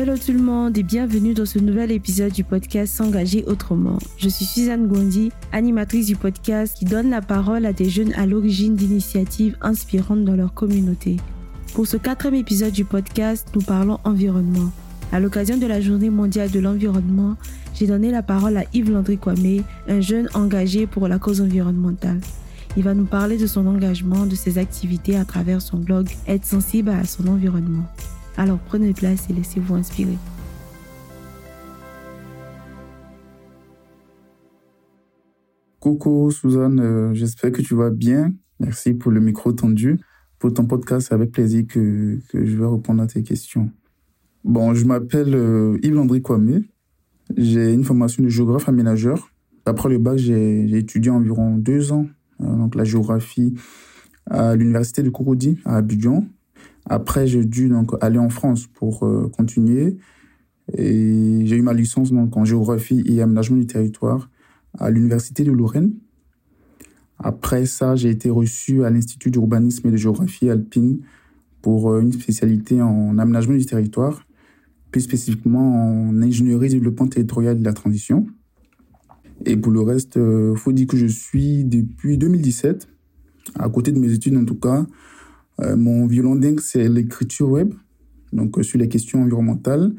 Hello tout le monde et bienvenue dans ce nouvel épisode du podcast S'engager autrement. Je suis Suzanne Gondi, animatrice du podcast qui donne la parole à des jeunes à l'origine d'initiatives inspirantes dans leur communauté. Pour ce quatrième épisode du podcast, nous parlons environnement. À l'occasion de la journée mondiale de l'environnement, j'ai donné la parole à Yves Landry Kwame, un jeune engagé pour la cause environnementale. Il va nous parler de son engagement, de ses activités à travers son blog Être sensible à son environnement. Alors prenez place et laissez-vous inspirer. Coucou Suzanne, euh, j'espère que tu vas bien. Merci pour le micro tendu. Pour ton podcast, c'est avec plaisir que, je vais répondre à tes questions. Bon, je m'appelle euh, Yves Landry Kwame. J'ai une formation de géographe aménageur. Après le bac, j'ai étudié environ deux ans euh, donc la géographie à l'université de Kouroudi à Abidjan. Après, j'ai dû donc aller en France pour euh, continuer. Et j'ai eu ma licence en géographie et aménagement du territoire à l'université de Lorraine. Après ça, j'ai été reçu à l'Institut d'urbanisme et de géographie alpine pour euh, une spécialité en aménagement du territoire, plus spécifiquement en ingénierie développement territorial de la transition. Et pour le reste, il euh, faut dire que je suis depuis 2017, à côté de mes études en tout cas, euh, mon violon dingue, c'est l'écriture web, donc euh, sur les questions environnementales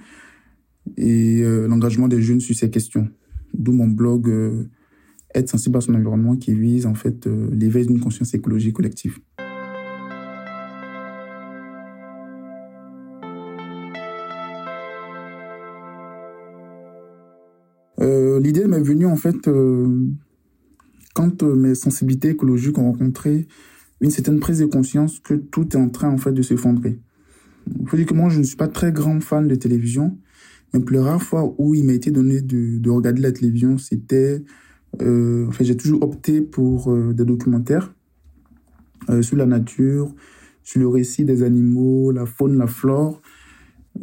et euh, l'engagement des jeunes sur ces questions. D'où mon blog Être sensible à son environnement qui vise en fait l'éveil d'une conscience écologique collective. L'idée m'est venue en fait quand mes sensibilités écologiques ont rencontré une certaine prise de conscience que tout est en train en fait de s'effondrer. Faut dire que moi je ne suis pas très grand fan de télévision, mais pour les rares fois où il m'a été donné de, de, regarder la télévision, c'était, euh, enfin j'ai toujours opté pour euh, des documentaires euh, sur la nature, sur le récit des animaux, la faune, la flore,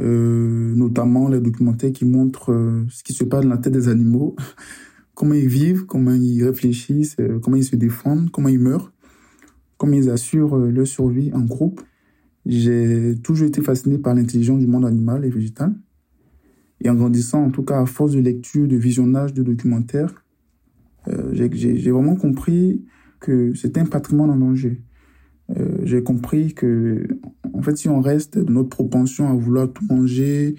euh, notamment les documentaires qui montrent euh, ce qui se passe dans la tête des animaux, comment ils vivent, comment ils réfléchissent, comment ils se défendent, comment ils meurent comme ils assurent euh, leur survie en groupe. J'ai toujours été fasciné par l'intelligence du monde animal et végétal. Et en grandissant, en tout cas à force de lecture, de visionnage de documentaires, euh, j'ai vraiment compris que c'était un patrimoine en danger. Euh, j'ai compris que, en fait, si on reste dans notre propension à vouloir tout manger,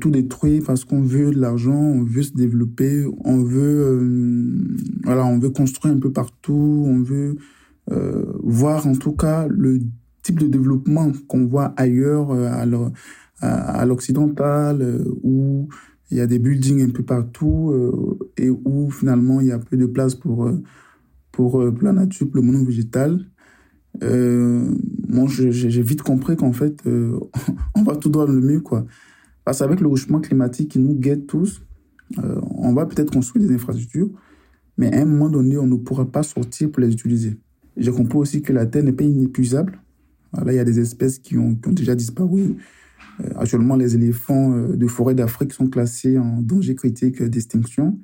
tout détruire parce qu'on veut de l'argent, on veut se développer, on veut, voilà, on veut construire un peu partout, on veut voir en tout cas le type de développement qu'on voit ailleurs euh, à l'occidental euh, où il y a des buildings un peu partout et où finalement il y a peu de place pour pour, la nature, pour le monde végétal. Euh, moi, j'ai vite compris qu'en fait, on va tout droit dans le mur, quoi. Parce qu'avec le changement climatique qui nous guette tous, on va peut-être construire des infrastructures, mais à un moment donné, on ne pourra pas sortir pour les utiliser. J'ai compris aussi que la Terre n'est pas inépuisable. Là, il y a des espèces qui ont, déjà disparu. Euh, actuellement, les éléphants euh, de forêt d'Afrique sont classés en danger critique d'extinction.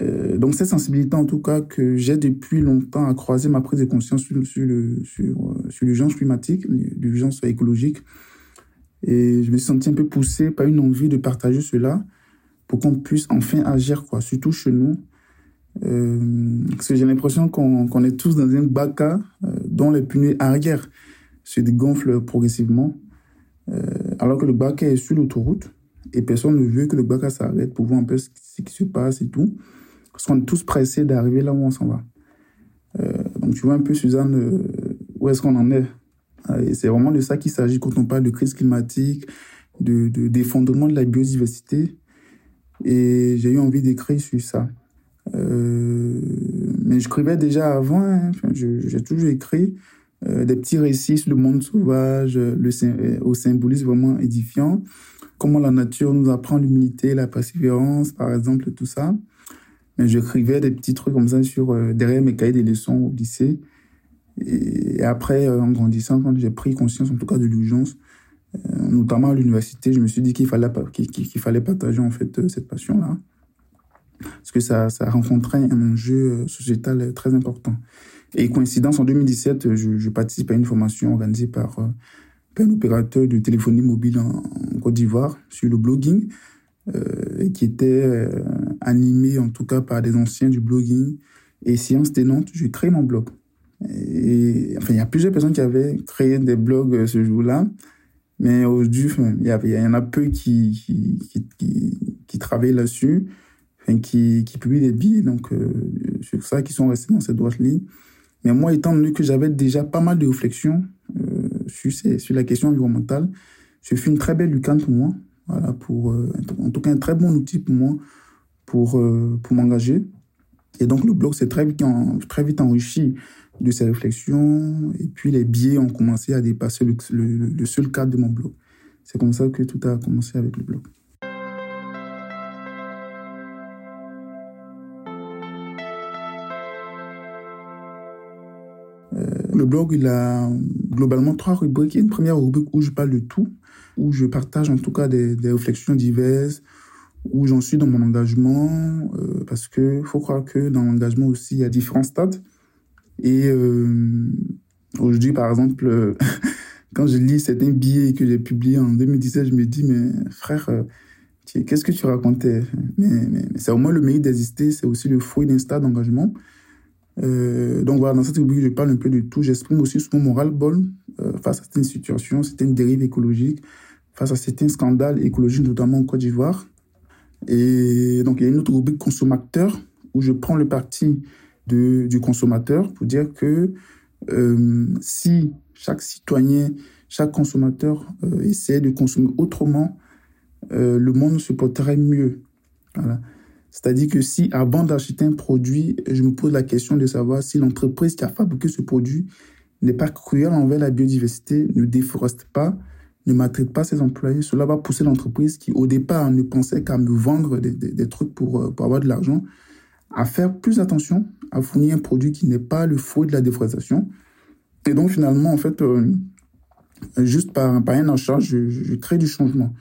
Euh, donc, cette sensibilité, en tout cas, que j'ai depuis longtemps à croiser ma prise de conscience sur, le, sur, sur l'urgence climatique, l'urgence écologique. Et je me suis senti un peu poussé par une envie de partager cela pour qu'on puisse enfin agir, quoi, surtout chez nous. Euh, parce que j'ai l'impression qu'on est tous dans un bac euh, dont les pneus arrière se dégonflent progressivement, euh, alors que le bac est sur l'autoroute et personne ne veut que le bac s'arrête pour voir un peu ce qui se passe et tout. Parce qu'on est tous pressés d'arriver là où on s'en va. Euh, donc tu vois un peu, Suzanne, où est-ce qu'on en est? Et c'est vraiment de ça qu'il s'agit quand on parle de crise climatique, de d'effondrement de la biodiversité. Et j'ai eu envie d'écrire sur ça. Euh, mais j'écrivais déjà avant, hein. j'ai toujours écrit euh, des petits récits sur le monde sauvage, le, euh, au symbolisme vraiment édifiant, comment la nature nous apprend l'humilité, la persévérance, par exemple, tout ça. Mais j'écrivais des petits trucs comme ça sur, derrière mes cahiers des leçons au lycée. Et, après, en grandissant, quand j'ai pris conscience, en tout cas, de l'urgence, notamment à l'université, je me suis dit qu'il fallait, fallait partager, en fait, cette passion-là parce que ça, ça rencontrait un enjeu euh, sociétal très important. Et coïncidence, en 2017, je, je participe à une formation organisée par, euh, un opérateur de téléphonie mobile en, Côte d'Ivoire sur le blogging, euh, qui était euh, animé en tout cas par des anciens du blogging. Et Science Nantes, j'ai créé mon blog. Et, enfin, il y a plusieurs personnes qui avaient créé des blogs euh, ce jour-là. Mais aujourd'hui, il y, y en a peu qui, qui, qui travaillent là-dessus, qui, qui publient des billets, donc euh, sur ça, qui sont restés dans cette droite ligne. Mais moi, étant donné que j'avais déjà pas mal de réflexions euh, sur, la question environnementale, ce fut une très belle lucane pour moi, voilà, pour, euh, en tout cas un très bon outil pour moi pour, pour m'engager. Et donc le blog s'est très vite, enrichi de ces réflexions. Et puis les biais ont commencé à dépasser le, seul cadre de mon blog. C'est comme ça que tout a commencé avec le blog. Le blog, il a globalement trois rubriques. Il y a une première rubrique où je parle de tout, où je partage en tout cas des, réflexions diverses, où j'en suis dans mon engagement, euh, parce que faut croire que dans l'engagement aussi, il y a différents stades. Et euh, aujourd'hui, par exemple, quand je lis certains billets que j'ai publiés en 2017, je me dis, mais frère, euh, qu'est-ce que tu racontais? Mais, mais, c'est au moins le mérite d'exister, c'est aussi le fruit d'un stade d'engagement. Euh, donc voilà, dans cette rubrique, je parle un peu de tout. J'exprime aussi mon moral bol face à certaines situations, certaines dérives écologiques, face à certains scandales écologiques, notamment en Côte d'Ivoire. Et donc, il y a une autre rubrique consommateur où je prends le parti de, du consommateur pour dire que euh, si chaque citoyen, chaque consommateur euh, essaie de consommer autrement, euh, le monde se porterait mieux. Voilà. C'est-à-dire que si avant d'acheter un produit, je me pose la question de savoir si l'entreprise qui a fabriqué ce produit n'est pas cruelle envers la biodiversité, ne déforeste pas, ne maltraite pas ses employés, cela va pousser l'entreprise qui au départ ne pensait qu'à me vendre des, des, trucs pour, pour avoir de l'argent, à faire plus attention à fournir un produit qui n'est pas le fruit de la déforestation. Et donc finalement, en fait, euh, juste par, un achat, je, crée du changement.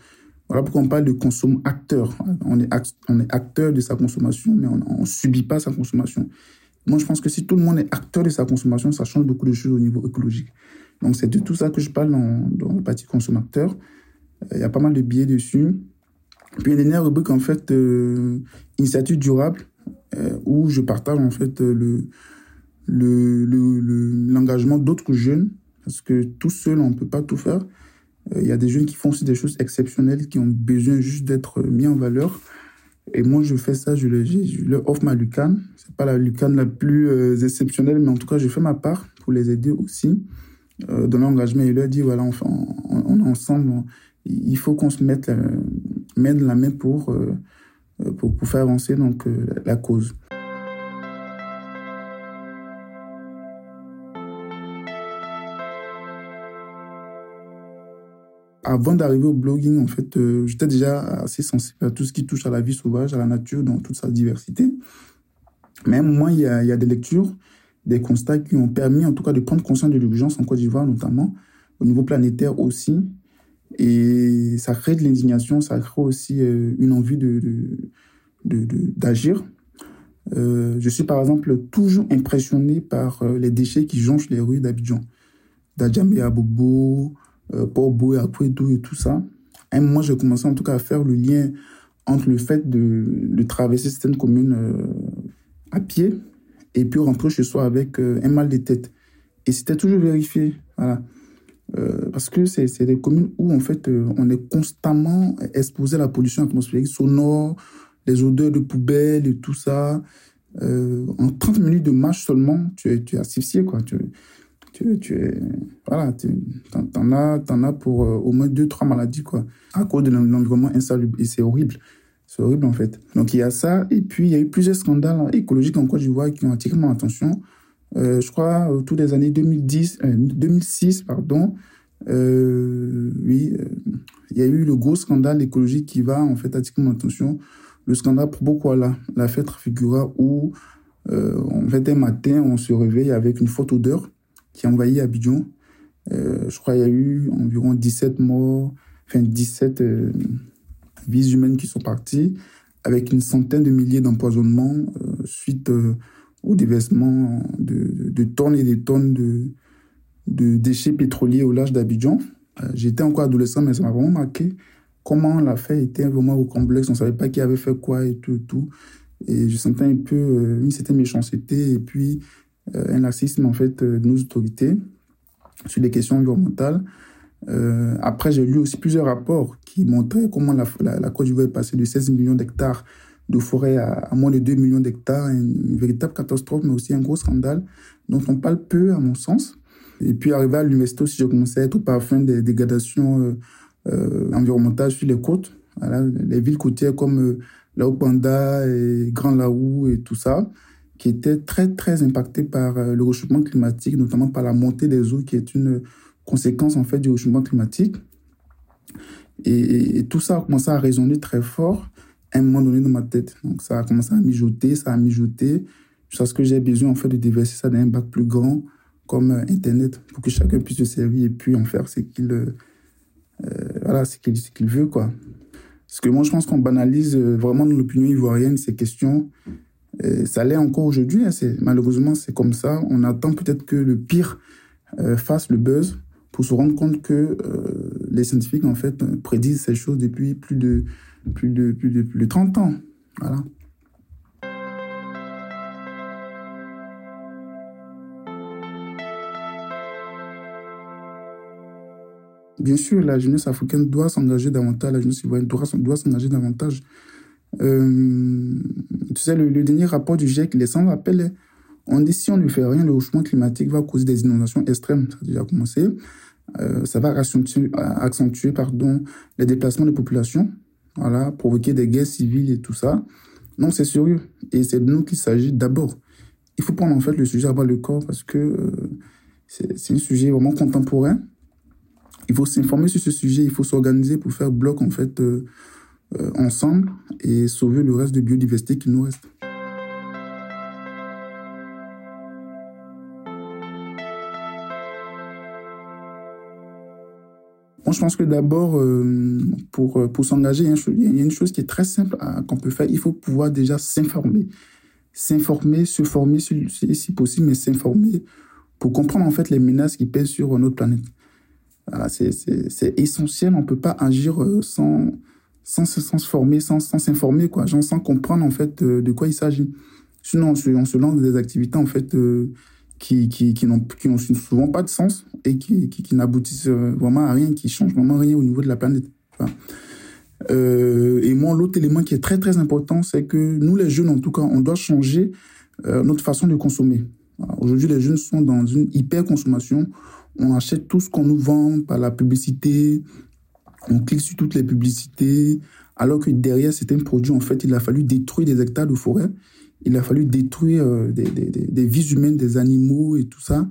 Voilà pourquoi on parle de consomme acteur. On est, on est acteur de sa consommation, mais on ne subit pas sa consommation. Moi, je pense que si tout le monde est acteur de sa consommation, ça change beaucoup de choses au niveau écologique. Donc, c'est de tout ça que je parle dans, dans le parti consommateur. Il y a pas mal de billets dessus. Puis, il une dernière rubrique, en fait, euh, initiative durable. Euh, où je partage en fait le l'engagement le, le, d'autres jeunes, parce que tout seul, on ne peut pas tout faire. Euh, il y a des jeunes qui font aussi des choses exceptionnelles, qui ont besoin juste d'être mis en valeur. Et moi, je fais ça, je, le, je leur offre ma lucane. C'est pas la lucane la plus euh, exceptionnelle, mais en tout cas, je fais ma part pour les aider aussi euh, dans l'engagement et leur dire, voilà, on, on est ensemble, il faut qu'on se mette mette la main pour... Euh, euh, pour, pour faire avancer donc, euh, la cause. Avant d'arriver au blogging, en fait, euh, j'étais déjà assez sensible à tout ce qui touche à la vie sauvage, à la nature, dans toute sa diversité. Même moi, il y a, des lectures, des constats qui ont permis, en tout cas, de prendre conscience de l'urgence en Côte d'Ivoire, notamment, au niveau planétaire aussi, et ça crée de l'indignation, ça crée aussi euh, une envie de, d'agir. Euh, je suis par exemple toujours impressionné par les déchets qui jonchent les rues d'Abidjan. D'Adjamé à Bobo, euh, Porbo et Akwedo et tout ça. Et moi, j'ai commencé en tout cas à faire le lien entre le fait de, traverser certaines communes euh, à pied et puis rentrer chez soi avec euh, un mal de tête. Et c'était toujours vérifié. Voilà. Euh, parce que c'est des communes où, en fait, on est constamment exposé à la pollution atmosphérique sonore, les odeurs de poubelles et tout ça. En 30 minutes de marche seulement, tu es, tu es asphyxié, quoi. Tu, tu es, voilà, tu en, as, en as pour euh, au moins deux, trois maladies, quoi, à cause de l'environnement insalubre. Et c'est horrible. C'est horrible, en fait. Donc, il y a ça. Et puis, il y a eu plusieurs scandales écologiques en Côte d'Ivoire qui ont attiré mon attention euh, je crois, autour des années 2010, euh, 2006, pardon, euh, oui, il y a eu le gros scandale écologique qui va en fait attirer mon attention. Le scandale pour la la fête figura où en fait un matin on se réveille avec une forte odeur qui envahit Abidjan. Euh, je crois il y a eu environ 17 morts, enfin 17 euh, vies humaines qui sont parties, avec une centaine de milliers d'empoisonnements suite au déversement de, tonnes et des tonnes de, déchets pétroliers au large d'Abidjan. Euh, J'étais encore adolescent, mais ça m'a vraiment marqué comment on l'a fait était vraiment au complexe. On ne savait pas qui avait fait quoi et tout, tout. Et je sentais un peu euh, une certaine méchanceté et puis euh, un laxisme, en fait, de nos autorités sur les questions environnementales. Euh, après, j'ai lu aussi plusieurs rapports qui montraient comment la, la, Côte d'Ivoire est passée de 16 millions d'hectares de forêt à, moins de 2 millions d'hectares, une, véritable catastrophe, mais aussi un gros scandale dont on parle peu, à mon sens. Et puis, arrivé à l'université aussi, j'ai commencé à être au parfum des dégradations euh, euh, environnementales sur les côtes. Les villes côtières comme euh, Laopanda et Grand Laou et tout ça, qui étaient très, très impactées par euh, le réchauffement climatique, notamment par la montée des eaux, qui est une conséquence en fait du réchauffement climatique. Et, tout ça a commencé à résonner très fort à un moment donné dans ma tête. Donc ça a commencé à mijoter, ça a mijoté, jusqu'à ce que j'ai besoin en fait de déverser ça dans un bac plus grand comme euh, Internet pour que chacun puisse se servir et puis en faire ce qu'il euh, voilà, ce qu'il veut quoi. Parce que moi je pense qu'on banalise vraiment dans l'opinion ivoirienne ces questions. Ça l'est encore aujourd'hui. Hein, malheureusement c'est comme ça. On attend peut-être que le pire fasse le buzz pour se rendre compte que euh, les scientifiques, en fait, prédisent ces choses depuis plus de, plus de, plus de, plus de 30 ans. Voilà. Bien sûr, la jeunesse africaine doit s'engager davantage, la jeunesse ivoirienne doit, s'engager davantage. Euh, tu sais, le, dernier rapport du GIEC, les 100 appels, on dit si on ne fait rien, le changement climatique va causer des inondations extrêmes. Ça a déjà commencé. Euh, ça va accentuer, accentuer pardon, les déplacements de population, voilà, provoquer des guerres civiles et tout ça. Non, c'est sérieux. Et c'est de nous qu'il s'agit d'abord. Il faut prendre en fait le sujet à bas le corps parce que euh, c'est un sujet vraiment contemporain. Il faut s'informer sur ce sujet, il faut s'organiser pour faire bloc en fait euh, ensemble et sauver le reste de biodiversité qui nous reste. Moi, je pense que d'abord, euh, pour, euh, pour s'engager, il y a une chose qui est très simple qu'on peut faire. Il faut pouvoir déjà s'informer. S'informer, se former si, si possible, mais s'informer pour comprendre en fait les menaces qui pèsent sur notre planète. C'est essentiel. On ne peut pas agir euh, sans, sans, se former, sans s'informer, quoi. sans comprendre en fait de quoi il s'agit. Sinon, on se, on se, lance des activités en fait qui, qui, qui n'ont souvent pas de sens et qui, qui, qui n'aboutissent euh, vraiment à rien, qui changent vraiment rien au niveau de la planète. euh, et moi, l'autre élément qui est très très important, c'est que nous les jeunes, en tout cas, on doit changer euh, notre façon de consommer. Aujourd'hui, les jeunes sont dans une hyper consommation. On achète tout ce qu'on nous vend par la publicité. On clique sur toutes les publicités. Alors que derrière certains produits, en fait, il a fallu détruire des hectares de forêt il a fallu détruire euh, des, des, des, vies humaines, des animaux et tout ça.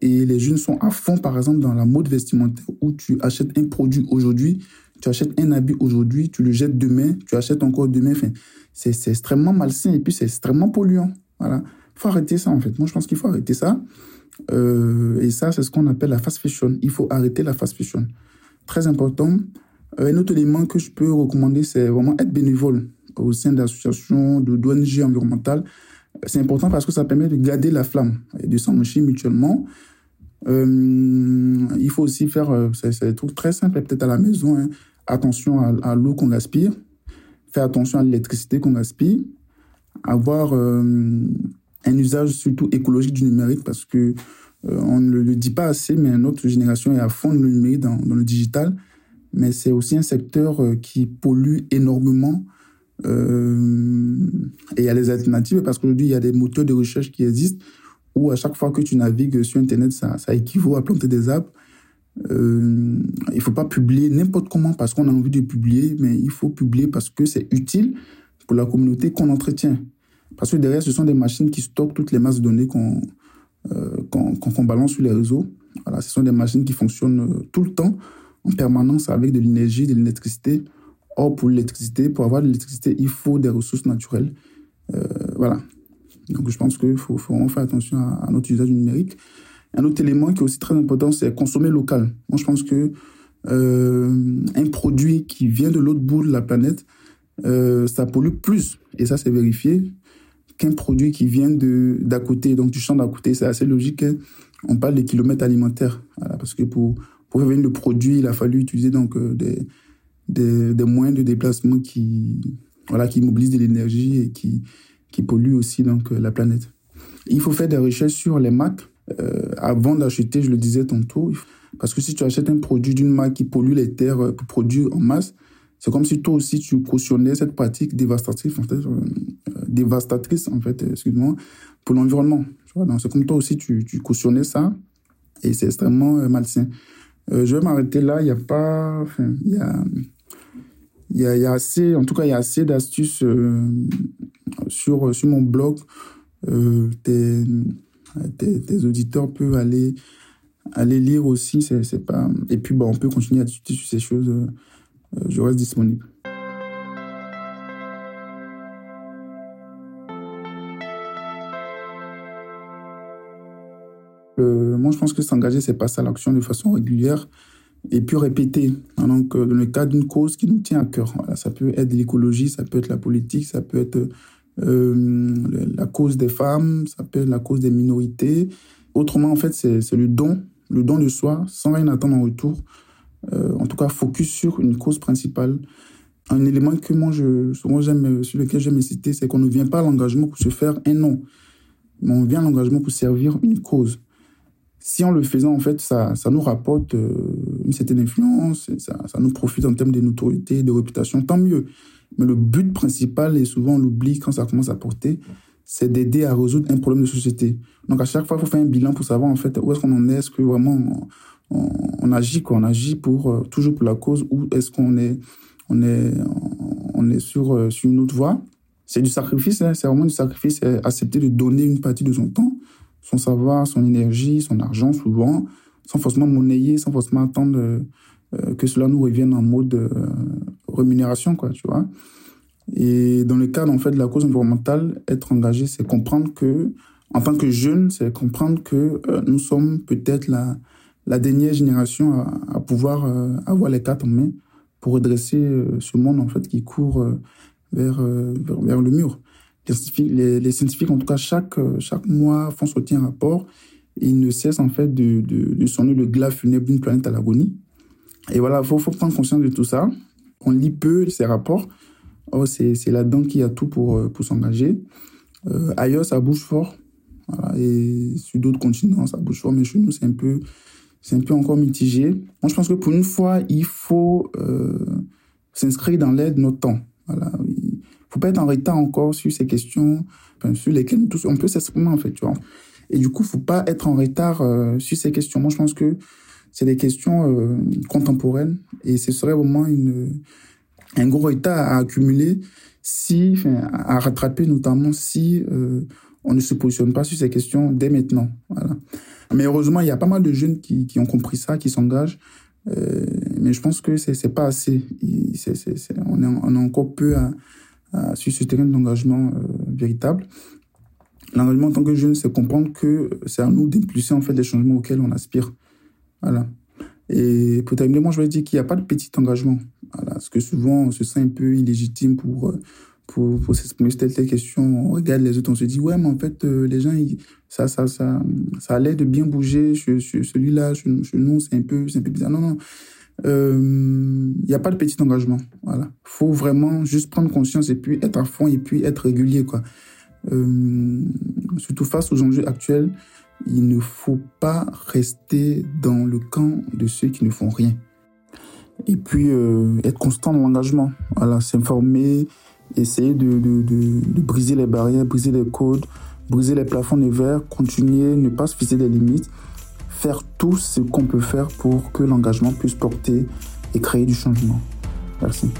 Et les jeunes sont à fond, par exemple, dans la mode vestimentaire où tu achètes un produit aujourd'hui, tu achètes un habit aujourd'hui, tu le jettes demain, tu achètes encore demain. C'est extrêmement malsain et puis c'est extrêmement polluant. Voilà. Il faut arrêter ça, en fait. Moi, je pense qu'il faut arrêter ça. Euh, et ça, c'est ce qu'on appelle la fast fashion. Il faut arrêter la fast fashion. Très important. Euh, un autre élément que je peux recommander, c'est vraiment être bénévole au sein d'associations, d'ONG environnementales. C'est important parce que ça permet de garder la flamme et de s'enrichir mutuellement. Euh, il faut aussi faire, euh, c'est des trucs très simples, peut-être à la maison, hein. attention à, l'eau qu'on aspire, faire attention à l'électricité qu'on aspire, avoir euh, un usage surtout écologique du numérique parce que on ne le, dit pas assez, mais notre génération est à fond dans le numérique, dans, le digital, mais c'est aussi un secteur qui pollue énormément euh, et il y a les alternatives parce qu'aujourd'hui, il y a des moteurs de recherche qui existent où à chaque fois que tu navigues sur Internet, ça, ça équivaut à planter des arbres. Euh, il faut pas publier n'importe comment parce qu'on a envie de publier, mais il faut publier parce que c'est utile pour la communauté qu'on entretient. Parce que derrière, ce sont des machines qui stockent toutes les masses de données qu'on euh, qu'on balance sur les réseaux. Voilà, ce sont des machines qui fonctionnent euh, tout le temps, en permanence, avec de l'énergie, de l'électricité. Or, pour l'électricité, pour avoir de l'électricité, il faut des ressources naturelles. Euh, voilà. Donc, je pense qu'il faut, faut, vraiment faire attention à, notre usage numérique. Un autre élément qui est aussi très important, c'est consommer local. Moi, je pense que un produit qui vient de l'autre bout de la planète, ça pollue plus, et ça c'est vérifié, qu'un produit qui vient d'à côté, donc du champ d'à côté. C'est assez logique. Hein. On parle des kilomètres alimentaires, parce que pour pour faire venir le produit, il a fallu utiliser donc des des, des moyens de déplacement qui, voilà, qui mobilisent de l'énergie et qui, qui polluent aussi donc, la planète. Il faut faire des recherches sur les marques euh, avant d'acheter, je le disais tantôt. Parce que si tu achètes un produit d'une marque qui pollue les terres euh, pour produire en masse, c'est comme si toi aussi tu cautionnais cette pratique dévastatrice, euh, dévastatrice en fait, excuse-moi, pour l'environnement. C'est comme toi aussi tu, tu cautionnais ça et c'est extrêmement malsain. je vais m'arrêter là. Il n'y a pas, il y a, y, y a assez, en tout cas, il y a assez d'astuces sur sur mon blog. Euh, tes, tes, auditeurs peuvent aller aller lire aussi. C'est pas et puis bah, on peut continuer à discuter sur ces choses. Euh, je reste disponible. moi, je pense que s'engager, c'est passer à l'action de façon régulière et puis répéter. Donc, dans le cas d'une cause qui nous tient à cœur. Ça peut être l'écologie, ça peut être la politique, ça peut être euh, la cause des femmes, ça peut être la cause des minorités. Autrement, en fait, c'est le don, le don de soi, sans rien attendre en retour. Euh, en tout cas, focus sur une cause principale. Un élément que moi, je, souvent, j'aime, sur lequel j'aime citer, c'est qu'on ne vient pas à l'engagement pour se faire un nom, mais on vient à l'engagement pour servir une cause. Si en le faisant, en fait, ça, ça nous rapporte euh, une certaine influence, ça, ça nous profite en termes de notoriété, de réputation, tant mieux. Mais le but principal, et souvent on l'oublie quand ça commence à porter, c'est d'aider à résoudre un problème de société. Donc à chaque fois, il faut faire un bilan pour savoir en fait où est-ce qu'on en est, est-ce que vraiment on, agit quoi, on agit pour euh, toujours pour la cause ou est-ce qu'on est on est on est sur euh, sur une autre voie? C'est du sacrifice, hein, c'est vraiment du sacrifice, c'est accepter de donner une partie de son temps, son savoir, son énergie, son argent souvent, sans forcément monnayer, sans forcément attendre euh, que cela nous revienne en mode rémunération, quoi, tu vois. Et dans le cadre, en fait, de la cause environnementale, être engagé, c'est comprendre que, en tant que jeune, c'est comprendre que euh, nous sommes peut-être la, la dernière génération à, pouvoir euh, avoir les cartes en main pour redresser euh, ce monde, en fait, qui court vers, vers, le mur. Les scientifiques, en tout cas, chaque, chaque mois, font sortir un rapport et ils ne cessent, en fait, de, de, sonner le glas funèbre d'une planète à l'agonie. Et voilà, il faut, faut prendre conscience de tout ça on lit peu ces rapports. Oh, c'est là-dedans qu'il y a tout pour, euh, pour s'engager. Euh, ailleurs, ça bouge fort. et sur d'autres continents, ça bouge fort. Mais chez nous, c'est un peu, c'est un peu encore mitigé. Moi, je pense que pour une fois, il faut euh, s'inscrire dans l'aide de notre temps. Voilà. Il faut pas être en retard encore sur ces questions, sur lesquelles on peut s'exprimer, en fait, tu vois. Et du coup, faut pas être en retard sur ces questions. Moi, je pense que c'est des questions euh, contemporaines et ce serait vraiment une, un gros état à accumuler si, enfin, à rattraper notamment si euh, on ne se positionne pas sur ces questions dès maintenant. Voilà. Mais heureusement, il y a pas mal de jeunes qui, qui ont compris ça, qui s'engagent. Euh, mais je pense que c'est c'est pas assez. on, est, on est encore peu sur ce terrain d'engagement euh, véritable. L'engagement en tant que jeune, c'est comprendre que c'est à nous d'impulser en fait les changements auxquels on aspire. Voilà. Et pour terminer, moi, je vais dire qu'il n'y a pas de petit engagement. Voilà. Parce que souvent, on se sent un peu illégitime pour, euh, pour, pour s'exprimer sur telle, telle question. On regarde les autres, on se dit, ouais, mais en fait, euh, les gens, ça, ça, ça, ça a l'air de bien bouger. Celui-là, chez, nous, c'est un, peu, bizarre. Non, non. Euh, il n'y a pas de petit engagement. Voilà. faut vraiment juste prendre conscience et puis être à fond et puis être régulier, quoi. surtout face aux enjeux actuels, il ne faut pas rester dans le camp de ceux qui ne font rien. Et puis, euh, être constant dans l'engagement. Voilà, s'informer, essayer de, briser les barrières, briser les codes, briser les plafonds de verre, continuer, ne pas se fixer des limites, faire tout ce qu'on peut faire pour que l'engagement puisse porter et créer du changement. Merci.